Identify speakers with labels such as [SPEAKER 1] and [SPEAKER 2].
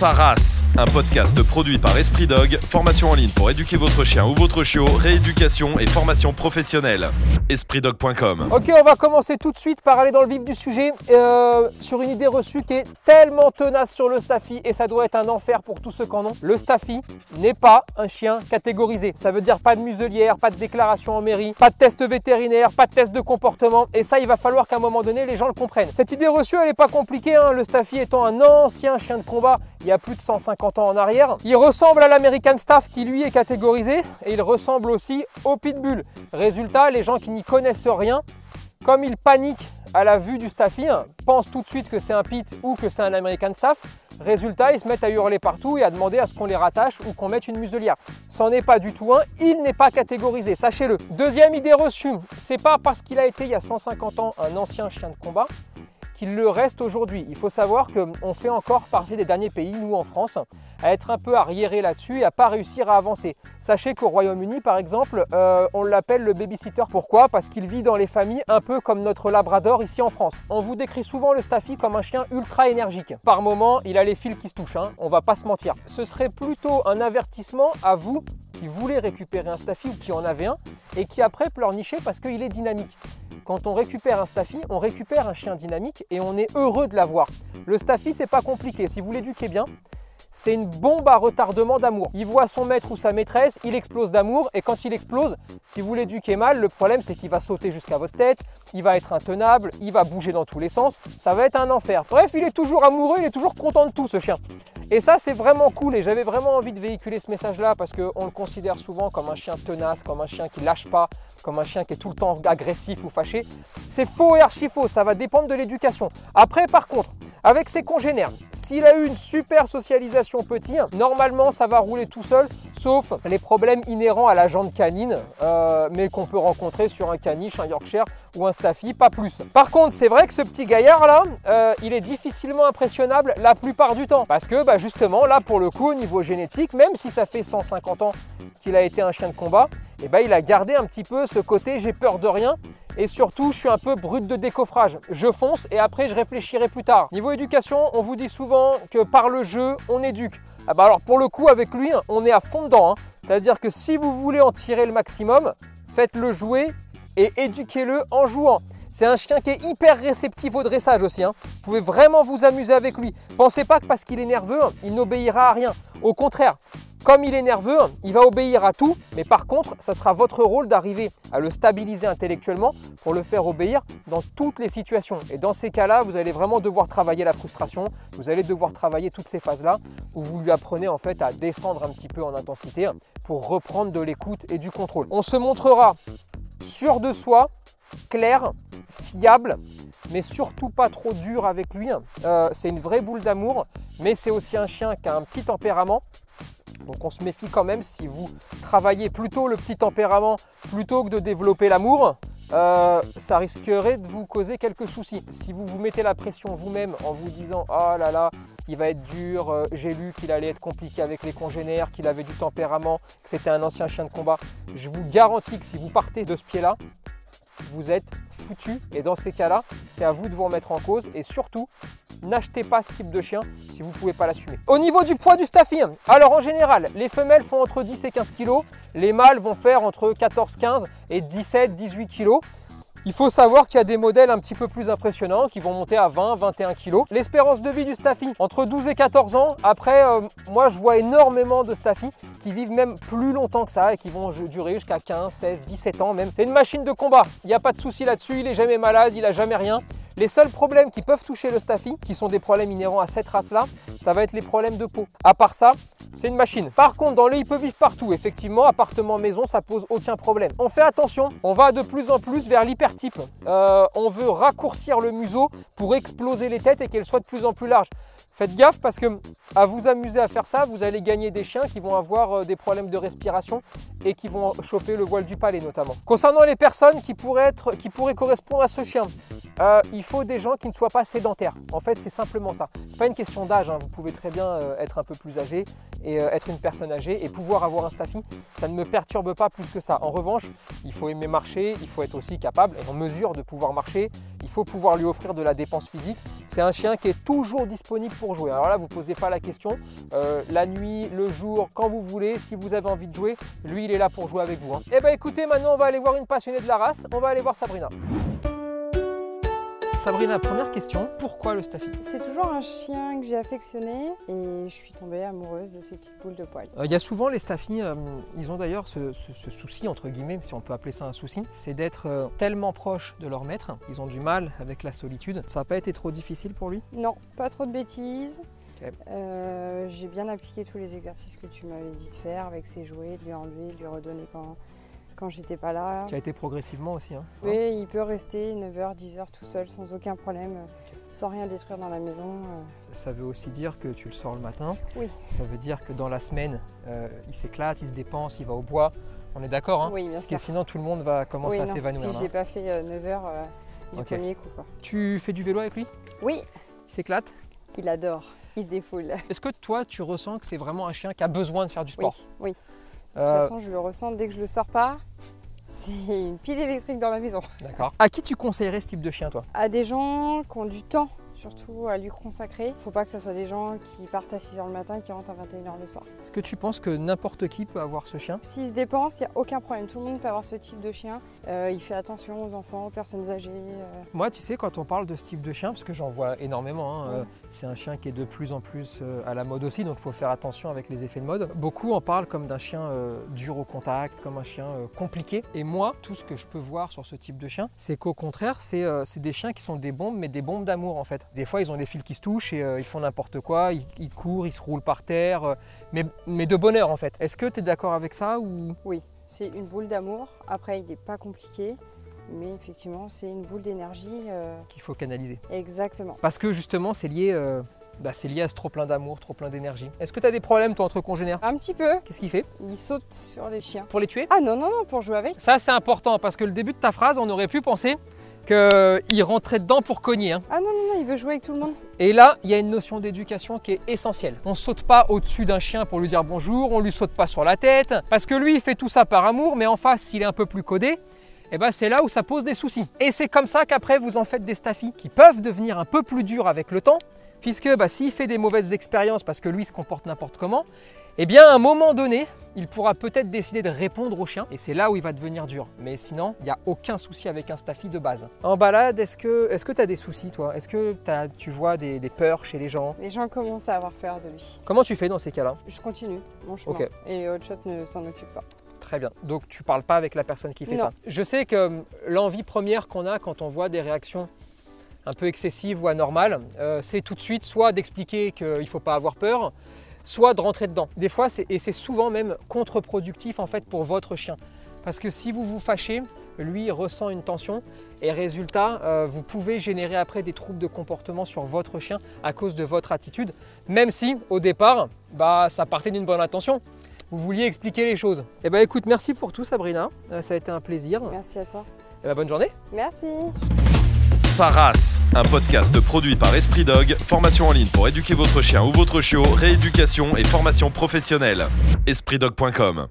[SPEAKER 1] sa race, un podcast produit par Esprit Dog, formation en ligne pour éduquer votre chien ou votre chiot, rééducation et formation professionnelle. EspritDog.com
[SPEAKER 2] Ok, on va commencer tout de suite par aller dans le vif du sujet euh, sur une idée reçue qui est tellement tenace sur le Staffy et ça doit être un enfer pour tous ceux qui en ont. Le Staffy n'est pas un chien catégorisé. Ça veut dire pas de muselière, pas de déclaration en mairie, pas de test vétérinaire, pas de test de comportement et ça il va falloir qu'à un moment donné les gens le comprennent. Cette idée reçue elle n'est pas compliquée, hein. le Staffy étant un ancien chien de combat y a plus de 150 ans en arrière. Il ressemble à l'American Staff qui lui est catégorisé et il ressemble aussi au Pitbull. Résultat, les gens qui n'y connaissent rien, comme ils paniquent à la vue du Staffy, pensent tout de suite que c'est un Pit ou que c'est un American Staff. Résultat, ils se mettent à hurler partout et à demander à ce qu'on les rattache ou qu'on mette une muselière. C'en est pas du tout un, il n'est pas catégorisé, sachez-le. Deuxième idée reçue, c'est pas parce qu'il a été il y a 150 ans un ancien chien de combat qu'il le reste aujourd'hui. Il faut savoir qu'on fait encore partie des derniers pays, nous en France, à être un peu arriéré là-dessus et à pas réussir à avancer. Sachez qu'au Royaume-Uni, par exemple, euh, on l'appelle le babysitter. Pourquoi? Parce qu'il vit dans les familles un peu comme notre labrador ici en France. On vous décrit souvent le Staffy comme un chien ultra énergique. Par moment, il a les fils qui se touchent, hein, on va pas se mentir. Ce serait plutôt un avertissement à vous qui voulez récupérer un Staffy ou qui en avez un et qui après pleurnicher parce qu'il est dynamique. Quand on récupère un Staffy, on récupère un chien dynamique et on est heureux de l'avoir. Le Staffy, c'est pas compliqué. Si vous l'éduquez bien, c'est une bombe à retardement d'amour. Il voit son maître ou sa maîtresse, il explose d'amour et quand il explose, si vous l'éduquez mal, le problème c'est qu'il va sauter jusqu'à votre tête, il va être intenable, il va bouger dans tous les sens, ça va être un enfer. Bref, il est toujours amoureux, il est toujours content de tout ce chien. Et ça, c'est vraiment cool et j'avais vraiment envie de véhiculer ce message-là parce qu'on le considère souvent comme un chien tenace, comme un chien qui lâche pas, comme un chien qui est tout le temps agressif ou fâché. C'est faux et archi faux, ça va dépendre de l'éducation. Après, par contre, avec ses congénères, s'il a eu une super socialisation petit, normalement ça va rouler tout seul, sauf les problèmes inhérents à la jante canine, euh, mais qu'on peut rencontrer sur un caniche, un Yorkshire ou un Staffy, pas plus. Par contre, c'est vrai que ce petit gaillard là, euh, il est difficilement impressionnable la plupart du temps, parce que bah, justement là pour le coup au niveau génétique, même si ça fait 150 ans qu'il a été un chien de combat, et eh ben, il a gardé un petit peu ce côté j'ai peur de rien et surtout je suis un peu brut de décoffrage. Je fonce et après je réfléchirai plus tard. Niveau éducation, on vous dit souvent que par le jeu on éduque. Ah bah alors pour le coup avec lui, on est à fond dedans. Hein. C'est-à-dire que si vous voulez en tirer le maximum, faites-le jouer et éduquez-le en jouant. C'est un chien qui est hyper réceptif au dressage aussi. Hein. Vous pouvez vraiment vous amuser avec lui. Pensez pas que parce qu'il est nerveux, il n'obéira à rien. Au contraire, comme il est nerveux, il va obéir à tout, mais par contre, ça sera votre rôle d'arriver à le stabiliser intellectuellement pour le faire obéir dans toutes les situations. Et dans ces cas-là, vous allez vraiment devoir travailler la frustration, vous allez devoir travailler toutes ces phases-là où vous lui apprenez en fait à descendre un petit peu en intensité pour reprendre de l'écoute et du contrôle. On se montrera sûr de soi, clair, fiable, mais surtout pas trop dur avec lui. Euh, c'est une vraie boule d'amour, mais c'est aussi un chien qui a un petit tempérament donc on se méfie quand même si vous travaillez plutôt le petit tempérament plutôt que de développer l'amour. Euh, ça risquerait de vous causer quelques soucis. Si vous vous mettez la pression vous-même en vous disant oh là là, il va être dur, euh, j'ai lu qu'il allait être compliqué avec les congénères, qu'il avait du tempérament, que c'était un ancien chien de combat, je vous garantis que si vous partez de ce pied-là, vous êtes foutu. Et dans ces cas-là, c'est à vous de vous remettre en cause et surtout, n'achetez pas ce type de chien si vous ne pouvez pas l'assumer. Au niveau du poids du staffy, alors en général, les femelles font entre 10 et 15 kg, les mâles vont faire entre 14, 15 et 17, 18 kg. Il faut savoir qu'il y a des modèles un petit peu plus impressionnants qui vont monter à 20, 21 kg. L'espérance de vie du Staffy, entre 12 et 14 ans. Après, euh, moi je vois énormément de Staffy qui vivent même plus longtemps que ça et qui vont durer jusqu'à 15, 16, 17 ans même. C'est une machine de combat, il n'y a pas de souci là-dessus, il est jamais malade, il a jamais rien. Les seuls problèmes qui peuvent toucher le Staffy, qui sont des problèmes inhérents à cette race-là, ça va être les problèmes de peau. À part ça, c'est une machine. Par contre, dans le il peut vivre partout. Effectivement, appartement, maison, ça pose aucun problème. On fait attention, on va de plus en plus vers l'hypertype. Euh, on veut raccourcir le museau pour exploser les têtes et qu'elles soient de plus en plus larges. Faites gaffe parce que à vous amuser à faire ça, vous allez gagner des chiens qui vont avoir euh, des problèmes de respiration et qui vont choper le voile du palais notamment. Concernant les personnes qui pourraient, être, qui pourraient correspondre à ce chien, euh, il faut des gens qui ne soient pas sédentaires. En fait, c'est simplement ça. C'est pas une question d'âge. Hein. Vous pouvez très bien euh, être un peu plus âgé et être une personne âgée et pouvoir avoir un staffy. Ça ne me perturbe pas plus que ça. En revanche, il faut aimer marcher, il faut être aussi capable et en mesure de pouvoir marcher. Il faut pouvoir lui offrir de la dépense physique. C'est un chien qui est toujours disponible pour jouer. Alors là, vous ne posez pas la question. Euh, la nuit, le jour, quand vous voulez, si vous avez envie de jouer, lui, il est là pour jouer avec vous. Et Eh ben écoutez, maintenant, on va aller voir une passionnée de la race. On va aller voir Sabrina. Sabrina, première question, pourquoi le Staffy
[SPEAKER 3] C'est toujours un chien que j'ai affectionné et je suis tombée amoureuse de ces petites boules de poils.
[SPEAKER 2] Euh, Il y a souvent les Staffy, euh, ils ont d'ailleurs ce, ce- ce souci, entre guillemets, si on peut appeler ça un souci, c'est d'être euh, tellement proches de leur maître. Ils ont du mal avec la solitude. Ça n'a pas été trop difficile pour lui?
[SPEAKER 3] Non, pas trop de bêtises. J'ai bien appliqué tous les exercices que tu m'avais dit de faire avec ses jouets, de lui enlever, de lui redonner quand, quand j'étais pas là.
[SPEAKER 2] Ça a été progressivement aussi. hein.
[SPEAKER 3] Mais il peut rester 9h, 10h tout seul sans aucun problème, euh, sans rien détruire dans la maison. euh.
[SPEAKER 2] Ça veut aussi dire que tu le sors le matin.
[SPEAKER 3] Oui.
[SPEAKER 2] Ça veut dire que dans la semaine, euh, il s'éclate, il se dépense, il va au bois. On est d'accord hein
[SPEAKER 3] Oui, bien
[SPEAKER 2] Parce
[SPEAKER 3] sûr.
[SPEAKER 2] que sinon tout le monde va commencer
[SPEAKER 3] Oui,
[SPEAKER 2] à s'évanouir.
[SPEAKER 3] J'ai pas fait 9h du
[SPEAKER 2] Ok.
[SPEAKER 3] premier coup. quoi.
[SPEAKER 2] Tu fais du vélo avec lui?
[SPEAKER 3] Oui,
[SPEAKER 2] Il s'éclate?
[SPEAKER 3] Il adore, il se défoule.
[SPEAKER 2] Est-ce que toi tu ressens que c'est vraiment un chien qui a besoin de faire du
[SPEAKER 3] Oui,
[SPEAKER 2] sport
[SPEAKER 3] oui. De
[SPEAKER 2] Euh,
[SPEAKER 3] toute façon, je le ressens dès que je le sors pas. C'est une pile électrique dans la maison.
[SPEAKER 2] D'accord. À qui tu conseillerais ce type de chien toi?
[SPEAKER 3] À des gens qui ont du temps, surtout à lui consacrer. Faut pas que ce soit des gens qui partent à 6h le matin et qui rentrent à 21h le soir.
[SPEAKER 2] Est-ce que tu penses que n'importe qui peut avoir ce chien?
[SPEAKER 3] S'il se dépense, il n'y a aucun problème. Tout le monde peut avoir ce type de chien. Euh, il fait attention aux enfants, aux personnes âgées. euh.
[SPEAKER 2] Moi, tu sais, quand on parle de ce type de chien, parce que j'en vois énormément, hein,
[SPEAKER 3] Ouais.
[SPEAKER 2] euh, c'est un chien qui est de plus en plus à la mode aussi, donc il faut faire attention avec les effets de mode. Beaucoup en parlent comme d'un chien dur au contact, comme un chien compliqué. Et moi, tout ce que je peux voir sur ce type de chien, c'est qu'au contraire, c'est des chiens qui sont des bombes, mais des bombes d'amour en fait. Des fois, ils ont des fils qui se touchent et euh, ils font n'importe quoi, ils, ils courent, ils se roulent par terre, euh, mais, mais de bonheur en fait. Est-ce que tu es d'accord avec ça ou?
[SPEAKER 3] C'est une boule d'amour. Après, il n'est pas compliqué. Mais effectivement, c'est une boule d'énergie. euh,
[SPEAKER 2] qu'il faut canaliser
[SPEAKER 3] Exactement.
[SPEAKER 2] Parce que justement, c'est lié, bah, c'est lié à ce trop plein d'amour, trop plein d'énergie. Est-ce que tu as des problèmes, toi, entre congénères?
[SPEAKER 3] Un petit peu,
[SPEAKER 2] Qu'est-ce qu'il fait?
[SPEAKER 3] Il saute sur les chiens.
[SPEAKER 2] Pour les tuer?
[SPEAKER 3] Ah non, non, non, pour jouer avec.
[SPEAKER 2] Ça, c'est important, parce que le début de ta phrase, on aurait pu penser qu'il rentrait dedans pour cogner. hein.
[SPEAKER 3] Ah non, non, non, il veut jouer avec tout le monde.
[SPEAKER 2] Et là, il y a une notion d'éducation qui est essentielle. On saute pas au-dessus d'un chien pour lui dire bonjour, on lui saute pas sur la tête, parce que lui, il fait tout ça par amour, mais en face, s'il est un peu plus codé, eh ben, c'est là où ça pose des soucis. Et c'est comme ça qu'après, vous en faites des staffis qui peuvent devenir un peu plus durs avec le temps, puisque bah, s'il fait des mauvaises expériences parce que lui se comporte n'importe comment, eh bien, à un moment donné, il pourra peut-être décider de répondre au chien, et c'est là où il va devenir dur. Mais sinon, il n'y a aucun souci avec un staffy de base. En balade, est-ce que tu as des soucis, toi? Est-ce que tu vois des, des peurs chez les gens?
[SPEAKER 3] Les gens commencent à avoir peur de lui.
[SPEAKER 2] Comment tu fais dans ces cas-là?
[SPEAKER 3] Je continue mon chemin.
[SPEAKER 2] Ok.
[SPEAKER 3] Et Hotshot ne s'en occupe pas.
[SPEAKER 2] Très bien. Donc tu parles pas avec la personne qui fait
[SPEAKER 3] Non.
[SPEAKER 2] ça. Je sais que hum, l'envie première qu'on a quand on voit des réactions un peu excessives ou anormales, euh, c'est tout de suite soit d'expliquer qu'il ne faut pas avoir peur, soit de rentrer dedans. Des fois, et c'est souvent même contre-productif en fait pour votre chien. Parce que si vous vous fâchez, lui ressent une tension et résultat, euh, vous pouvez générer après des troubles de comportement sur votre chien à cause de votre attitude, même si au départ, bah, ça partait d'une bonne intention. Vous vouliez expliquer les choses. Eh ben écoute, merci pour tout Sabrina, Euh, ça a été un plaisir.
[SPEAKER 3] Merci à toi.
[SPEAKER 2] Eh ben, bonne journée.
[SPEAKER 3] Merci.
[SPEAKER 1] Sa race, un podcast produit par Esprit Dog, formation en ligne pour éduquer votre chien ou votre chiot, rééducation et formation professionnelle. EspritDog.com